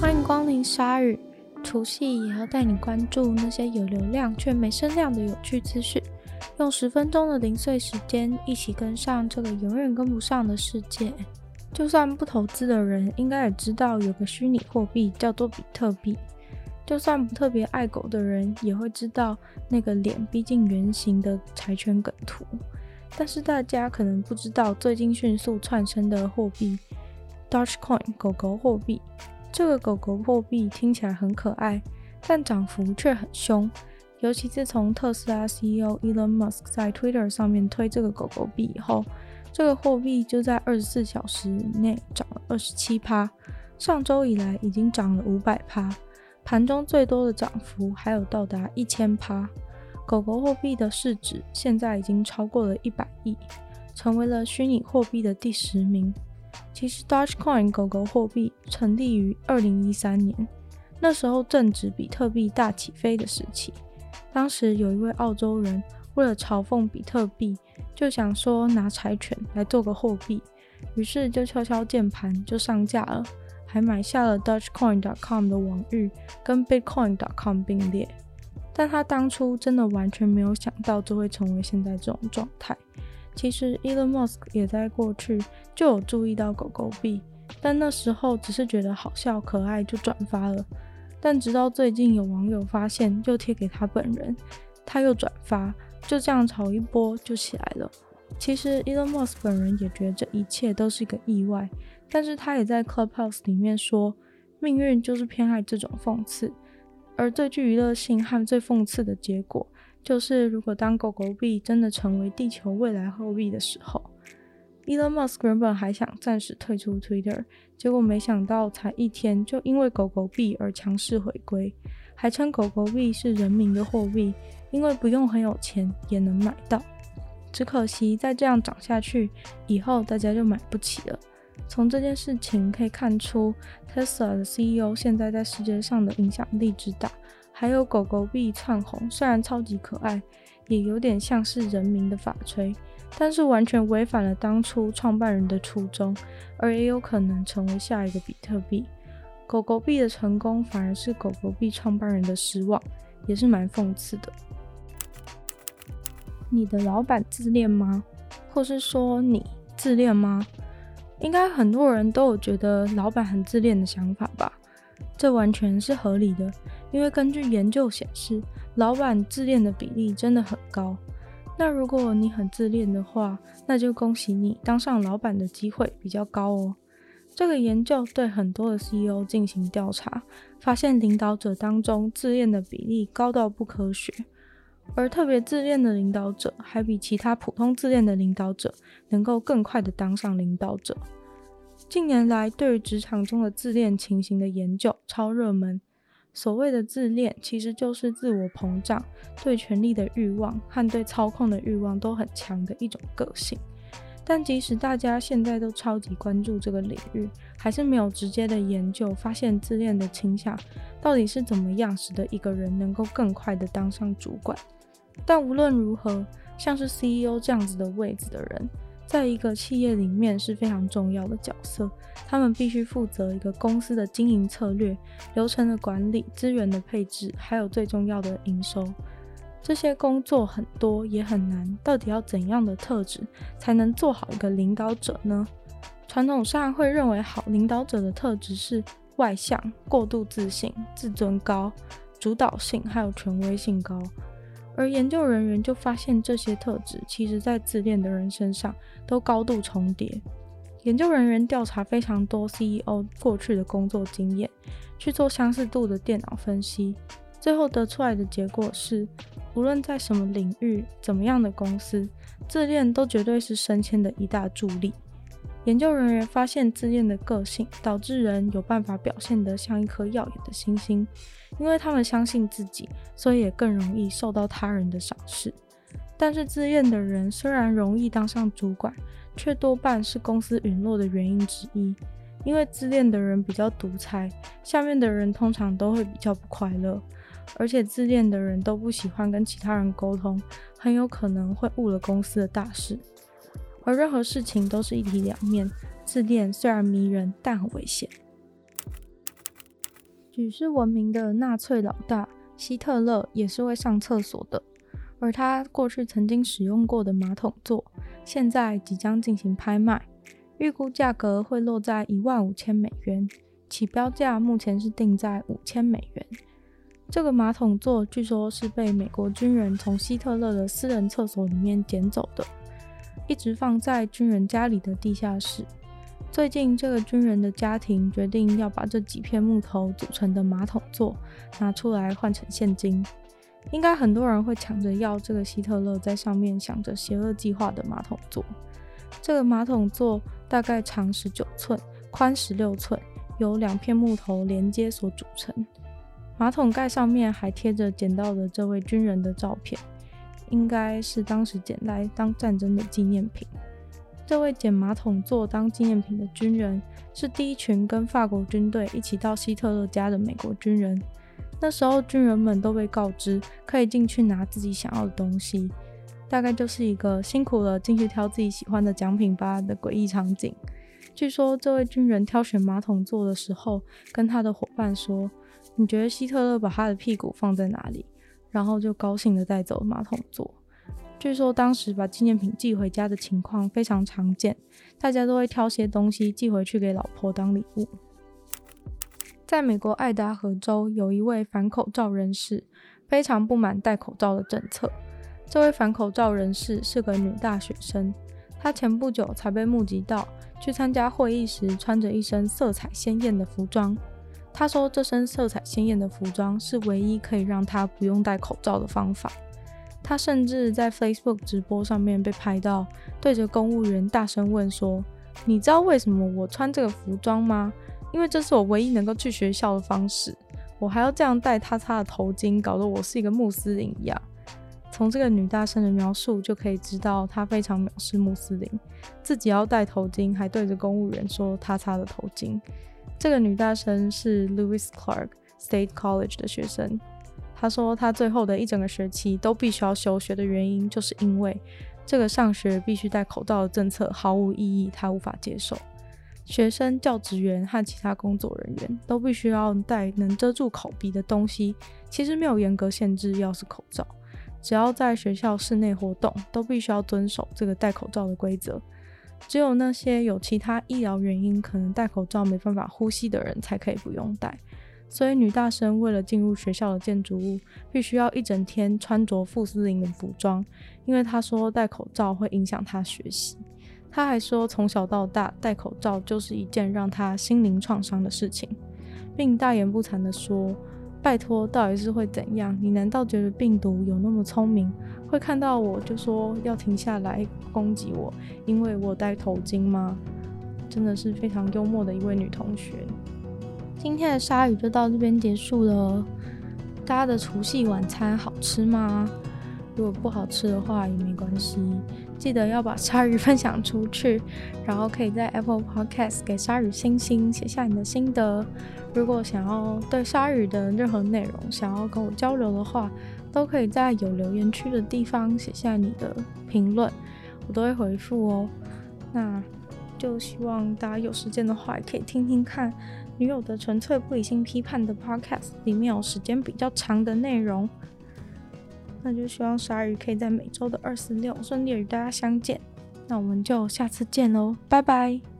欢迎光临鲨语，除夕也要带你关注那些有流量却没声量的有趣资讯，用十分钟的零碎时间，一起跟上这个永远跟不上的世界。就算不投资的人，应该也知道有个虚拟货币叫做比特币。就算不特别爱狗的人，也会知道那个脸逼近圆形的柴犬梗图。但是大家可能不知道，最近迅速窜升的货币 Dogecoin 狗狗货币。这个狗狗货币听起来很可爱，但涨幅却很凶。尤其自从特斯拉 CEO Elon Musk 在 Twitter 上面推这个狗狗币以后，这个货币就在二十四小时以内涨了二十七趴。上周以来已经涨了五百趴。盘中最多的涨幅还有到达一千趴，狗狗货币的市值现在已经超过了一百亿，成为了虚拟货币的第十名。其实，Dogecoin 狗狗货币成立于二零一三年，那时候正值比特币大起飞的时期。当时有一位澳洲人为了嘲讽比特币，就想说拿柴犬来做个货币，于是就敲敲键盘就上架了。还买下了 Dogecoin.com 的网域，跟 Bitcoin.com 并列。但他当初真的完全没有想到，这会成为现在这种状态。其实 Elon Musk 也在过去就有注意到狗狗币，但那时候只是觉得好笑可爱就转发了。但直到最近有网友发现，就贴给他本人，他又转发，就这样炒一波就起来了。其实 Elon Musk 本人也觉得这一切都是一个意外。但是他也在 Clubhouse 里面说，命运就是偏爱这种讽刺，而最具娱乐性和最讽刺的结果，就是如果当狗狗币真的成为地球未来货币的时候，Elon Musk 原本还想暂时退出 Twitter，结果没想到才一天就因为狗狗币而强势回归，还称狗狗币是人民的货币，因为不用很有钱也能买到。只可惜再这样涨下去，以后大家就买不起了。从这件事情可以看出，Tesla 的 CEO 现在在世界上的影响力之大，还有狗狗币窜红，虽然超级可爱，也有点像是人民的法槌，但是完全违反了当初创办人的初衷，而也有可能成为下一个比特币。狗狗币的成功反而是狗狗币创办人的失望，也是蛮讽刺的。你的老板自恋吗？或是说你自恋吗？应该很多人都有觉得老板很自恋的想法吧？这完全是合理的，因为根据研究显示，老板自恋的比例真的很高。那如果你很自恋的话，那就恭喜你当上老板的机会比较高哦。这个研究对很多的 CEO 进行调查，发现领导者当中自恋的比例高到不科学，而特别自恋的领导者还比其他普通自恋的领导者能够更快的当上领导者。近年来，对于职场中的自恋情形的研究超热门。所谓的自恋，其实就是自我膨胀、对权力的欲望和对操控的欲望都很强的一种个性。但即使大家现在都超级关注这个领域，还是没有直接的研究发现自恋的倾向到底是怎么样使得一个人能够更快的当上主管。但无论如何，像是 CEO 这样子的位置的人，在一个企业里面是非常重要的角色，他们必须负责一个公司的经营策略、流程的管理、资源的配置，还有最重要的营收。这些工作很多也很难，到底要怎样的特质才能做好一个领导者呢？传统上会认为好领导者的特质是外向、过度自信、自尊高、主导性，还有权威性高。而研究人员就发现，这些特质其实在自恋的人身上都高度重叠。研究人员调查非常多 CEO 过去的工作经验，去做相似度的电脑分析，最后得出来的结果是，无论在什么领域、怎么样的公司，自恋都绝对是升迁的一大助力。研究人员发现，自恋的个性导致人有办法表现得像一颗耀眼的星星，因为他们相信自己，所以也更容易受到他人的赏识。但是，自恋的人虽然容易当上主管，却多半是公司陨落的原因之一。因为自恋的人比较独裁，下面的人通常都会比较不快乐，而且自恋的人都不喜欢跟其他人沟通，很有可能会误了公司的大事。而任何事情都是一体两面，自恋虽然迷人，但很危险。举世闻名的纳粹老大希特勒也是会上厕所的，而他过去曾经使用过的马桶座，现在即将进行拍卖，预估价格会落在一万五千美元，起标价目前是定在五千美元。这个马桶座据说是被美国军人从希特勒的私人厕所里面捡走的，一直放在军人家里的地下室。最近，这个军人的家庭决定要把这几片木头组成的马桶座拿出来换成现金。应该很多人会抢着要这个希特勒在上面想着邪恶计划的马桶座。这个马桶座大概长十九寸，宽十六寸，由两片木头连接所组成。马桶盖上面还贴着捡到的这位军人的照片，应该是当时捡来当战争的纪念品。这位捡马桶座当纪念品的军人，是第一群跟法国军队一起到希特勒家的美国军人。那时候军人们都被告知可以进去拿自己想要的东西，大概就是一个辛苦了进去挑自己喜欢的奖品吧的诡异场景。据说这位军人挑选马桶座的时候，跟他的伙伴说。你觉得希特勒把他的屁股放在哪里？然后就高兴地带走了马桶座。据说当时把纪念品寄回家的情况非常常见，大家都会挑些东西寄回去给老婆当礼物。在美国爱达荷州，有一位反口罩人士，非常不满戴口罩的政策。这位反口罩人士是个女大学生，她前不久才被目击到去参加会议时穿着一身色彩鲜艳的服装。他说：“这身色彩鲜艳的服装是唯一可以让他不用戴口罩的方法。”他甚至在 Facebook 直播上面被拍到，对着公务员大声问说：“你知道为什么我穿这个服装吗？因为这是我唯一能够去学校的方式。我还要这样戴他擦的头巾，搞得我是一个穆斯林一样。”从这个女大生的描述就可以知道，她非常藐视穆斯林，自己要戴头巾，还对着公务员说“他擦的头巾”。这个女大生是 Lewis Clark State College 的学生。她说，她最后的一整个学期都必须要休学的原因，就是因为这个上学必须戴口罩的政策毫无意义，她无法接受。学生、教职员和其他工作人员都必须要戴能遮住口鼻的东西。其实没有严格限制，要是口罩，只要在学校室内活动，都必须要遵守这个戴口罩的规则。只有那些有其他医疗原因，可能戴口罩没办法呼吸的人才可以不用戴。所以女大生为了进入学校的建筑物，必须要一整天穿着穆斯林的服装，因为她说戴口罩会影响她学习。她还说从小到大戴口罩就是一件让她心灵创伤的事情，并大言不惭地说。拜托，到底是会怎样？你难道觉得病毒有那么聪明，会看到我就说要停下来攻击我，因为我戴头巾吗？真的是非常幽默的一位女同学。今天的鲨鱼就到这边结束了。大家的除夕晚餐好吃吗？如果不好吃的话也没关系，记得要把鲨鱼分享出去，然后可以在 Apple Podcast 给鲨鱼星星，写下你的心得。如果想要对鲨鱼的任何内容想要跟我交流的话，都可以在有留言区的地方写下你的评论，我都会回复哦。那就希望大家有时间的话，也可以听听看女友的纯粹不理性批判的 Podcast，里面有时间比较长的内容。那就希望鲨鱼可以在每周的二十六顺利与大家相见。那我们就下次见喽，拜拜。